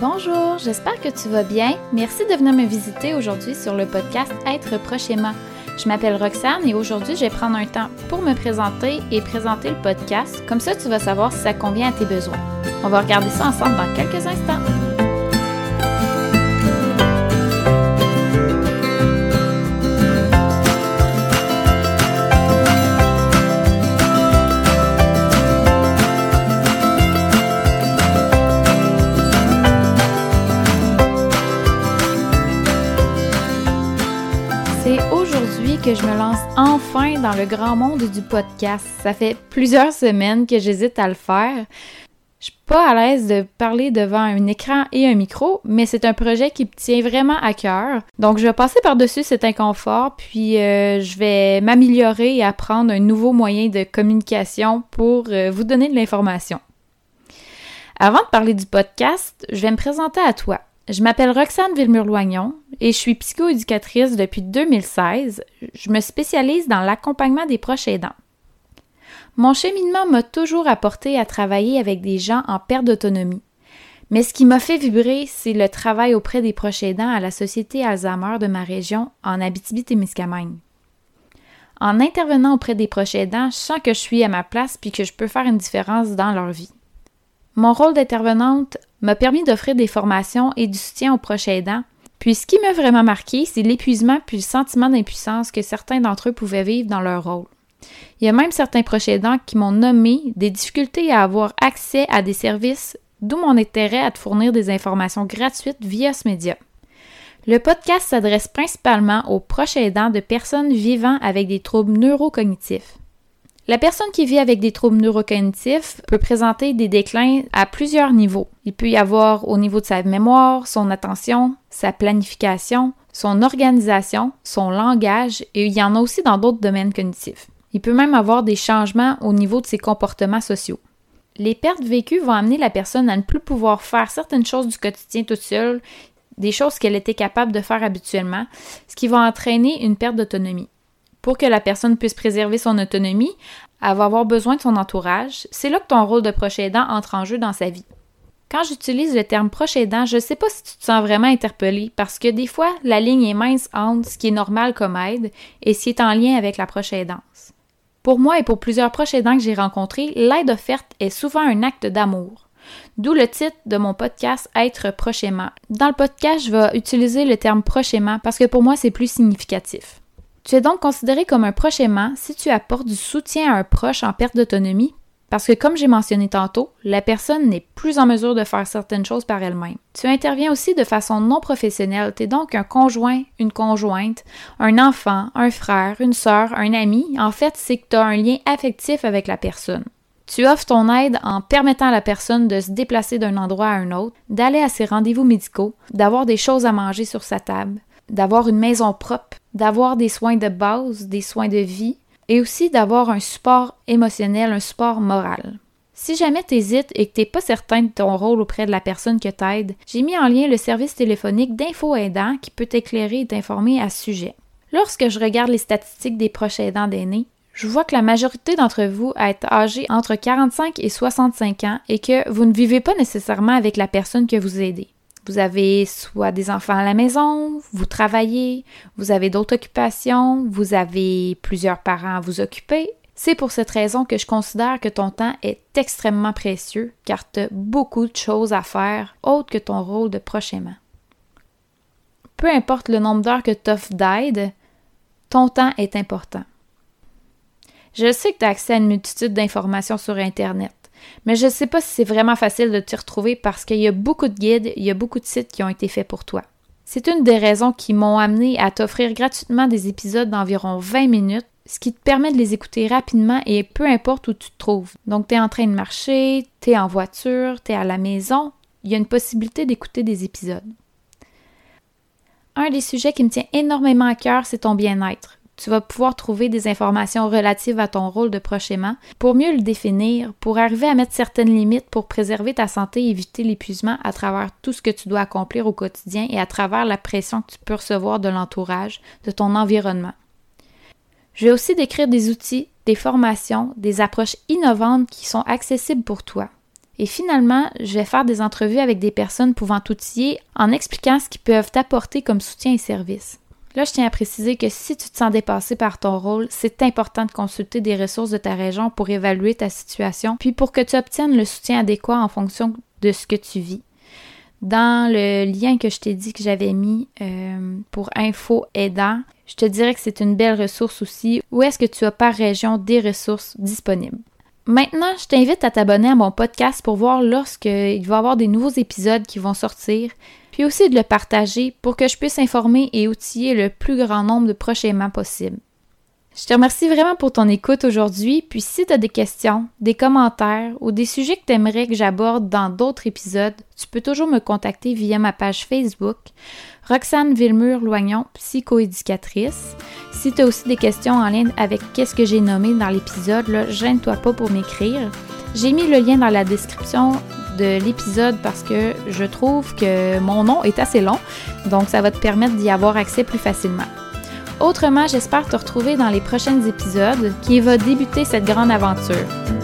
Bonjour, j'espère que tu vas bien. Merci de venir me visiter aujourd'hui sur le podcast Être prochainement. Je m'appelle Roxane et aujourd'hui, je vais prendre un temps pour me présenter et présenter le podcast. Comme ça, tu vas savoir si ça convient à tes besoins. On va regarder ça ensemble dans quelques instants. Je me lance enfin dans le grand monde du podcast. Ça fait plusieurs semaines que j'hésite à le faire. Je suis pas à l'aise de parler devant un écran et un micro, mais c'est un projet qui me tient vraiment à cœur. Donc je vais passer par-dessus cet inconfort, puis euh, je vais m'améliorer et apprendre un nouveau moyen de communication pour euh, vous donner de l'information. Avant de parler du podcast, je vais me présenter à toi. Je m'appelle Roxane Villemur-Loignon et je suis psychoéducatrice depuis 2016. Je me spécialise dans l'accompagnement des proches aidants. Mon cheminement m'a toujours apporté à travailler avec des gens en perte d'autonomie. Mais ce qui m'a fait vibrer, c'est le travail auprès des proches aidants à la Société Alzheimer de ma région en Abitibi-Témiscamingue. En intervenant auprès des proches aidants, je sens que je suis à ma place puis que je peux faire une différence dans leur vie. Mon rôle d'intervenante m'a permis d'offrir des formations et du soutien aux proches aidants. Puis ce qui m'a vraiment marqué, c'est l'épuisement puis le sentiment d'impuissance que certains d'entre eux pouvaient vivre dans leur rôle. Il y a même certains proches aidants qui m'ont nommé des difficultés à avoir accès à des services, d'où mon intérêt à te fournir des informations gratuites via ce média. Le podcast s'adresse principalement aux proches aidants de personnes vivant avec des troubles neurocognitifs. La personne qui vit avec des troubles neurocognitifs peut présenter des déclins à plusieurs niveaux. Il peut y avoir au niveau de sa mémoire, son attention, sa planification, son organisation, son langage et il y en a aussi dans d'autres domaines cognitifs. Il peut même avoir des changements au niveau de ses comportements sociaux. Les pertes vécues vont amener la personne à ne plus pouvoir faire certaines choses du quotidien toute seule, des choses qu'elle était capable de faire habituellement, ce qui va entraîner une perte d'autonomie. Pour que la personne puisse préserver son autonomie, elle va avoir besoin de son entourage. C'est là que ton rôle de proche aidant entre en jeu dans sa vie. Quand j'utilise le terme proche aidant, je ne sais pas si tu te sens vraiment interpellé parce que des fois, la ligne est mince entre ce qui est normal comme aide et ce qui est en lien avec la proche aidance. Pour moi et pour plusieurs proches aidants que j'ai rencontrés, l'aide offerte est souvent un acte d'amour. D'où le titre de mon podcast Être prochainement. Dans le podcast, je vais utiliser le terme prochainement parce que pour moi, c'est plus significatif. Tu es donc considéré comme un proche aimant si tu apportes du soutien à un proche en perte d'autonomie, parce que comme j'ai mentionné tantôt, la personne n'est plus en mesure de faire certaines choses par elle-même. Tu interviens aussi de façon non professionnelle, tu es donc un conjoint, une conjointe, un enfant, un frère, une sœur, un ami, en fait c'est que tu as un lien affectif avec la personne. Tu offres ton aide en permettant à la personne de se déplacer d'un endroit à un autre, d'aller à ses rendez-vous médicaux, d'avoir des choses à manger sur sa table, d'avoir une maison propre, d'avoir des soins de base, des soins de vie, et aussi d'avoir un support émotionnel, un support moral. Si jamais tu hésites et que tu n'es pas certain de ton rôle auprès de la personne que t'aide, j'ai mis en lien le service téléphonique d'info aidant qui peut t'éclairer et t'informer à ce sujet. Lorsque je regarde les statistiques des proches aidants d'aînés, je vois que la majorité d'entre vous êtes âgés entre 45 et 65 ans et que vous ne vivez pas nécessairement avec la personne que vous aidez. Vous avez soit des enfants à la maison, vous travaillez, vous avez d'autres occupations, vous avez plusieurs parents à vous occuper. C'est pour cette raison que je considère que ton temps est extrêmement précieux car tu as beaucoup de choses à faire autres que ton rôle de prochainement. Peu importe le nombre d'heures que tu offres d'aide, ton temps est important. Je sais que tu as accès à une multitude d'informations sur Internet. Mais je ne sais pas si c'est vraiment facile de t'y retrouver parce qu'il y a beaucoup de guides, il y a beaucoup de sites qui ont été faits pour toi. C'est une des raisons qui m'ont amené à t'offrir gratuitement des épisodes d'environ 20 minutes, ce qui te permet de les écouter rapidement et peu importe où tu te trouves. Donc, tu es en train de marcher, tu es en voiture, tu es à la maison, il y a une possibilité d'écouter des épisodes. Un des sujets qui me tient énormément à cœur, c'est ton bien-être tu vas pouvoir trouver des informations relatives à ton rôle de prochainement pour mieux le définir, pour arriver à mettre certaines limites pour préserver ta santé et éviter l'épuisement à travers tout ce que tu dois accomplir au quotidien et à travers la pression que tu peux recevoir de l'entourage, de ton environnement. Je vais aussi décrire des outils, des formations, des approches innovantes qui sont accessibles pour toi. Et finalement, je vais faire des entrevues avec des personnes pouvant t'outiller en expliquant ce qu'ils peuvent t'apporter comme soutien et service. Là, je tiens à préciser que si tu te sens dépassé par ton rôle, c'est important de consulter des ressources de ta région pour évaluer ta situation, puis pour que tu obtiennes le soutien adéquat en fonction de ce que tu vis. Dans le lien que je t'ai dit que j'avais mis euh, pour info aidant, je te dirais que c'est une belle ressource aussi. Où est-ce que tu as par région des ressources disponibles? Maintenant, je t'invite à t'abonner à mon podcast pour voir lorsqu'il va y avoir des nouveaux épisodes qui vont sortir, puis aussi de le partager pour que je puisse informer et outiller le plus grand nombre de prochainement possible. Je te remercie vraiment pour ton écoute aujourd'hui, puis si tu as des questions, des commentaires ou des sujets que tu aimerais que j'aborde dans d'autres épisodes, tu peux toujours me contacter via ma page Facebook, Roxane Villemur-Loignon, psychoéducatrice. Si tu as aussi des questions en lien avec qu'est-ce que j'ai nommé dans l'épisode, gêne-toi pas pour m'écrire. J'ai mis le lien dans la description de l'épisode parce que je trouve que mon nom est assez long, donc ça va te permettre d'y avoir accès plus facilement. Autrement, j'espère te retrouver dans les prochains épisodes qui va débuter cette grande aventure.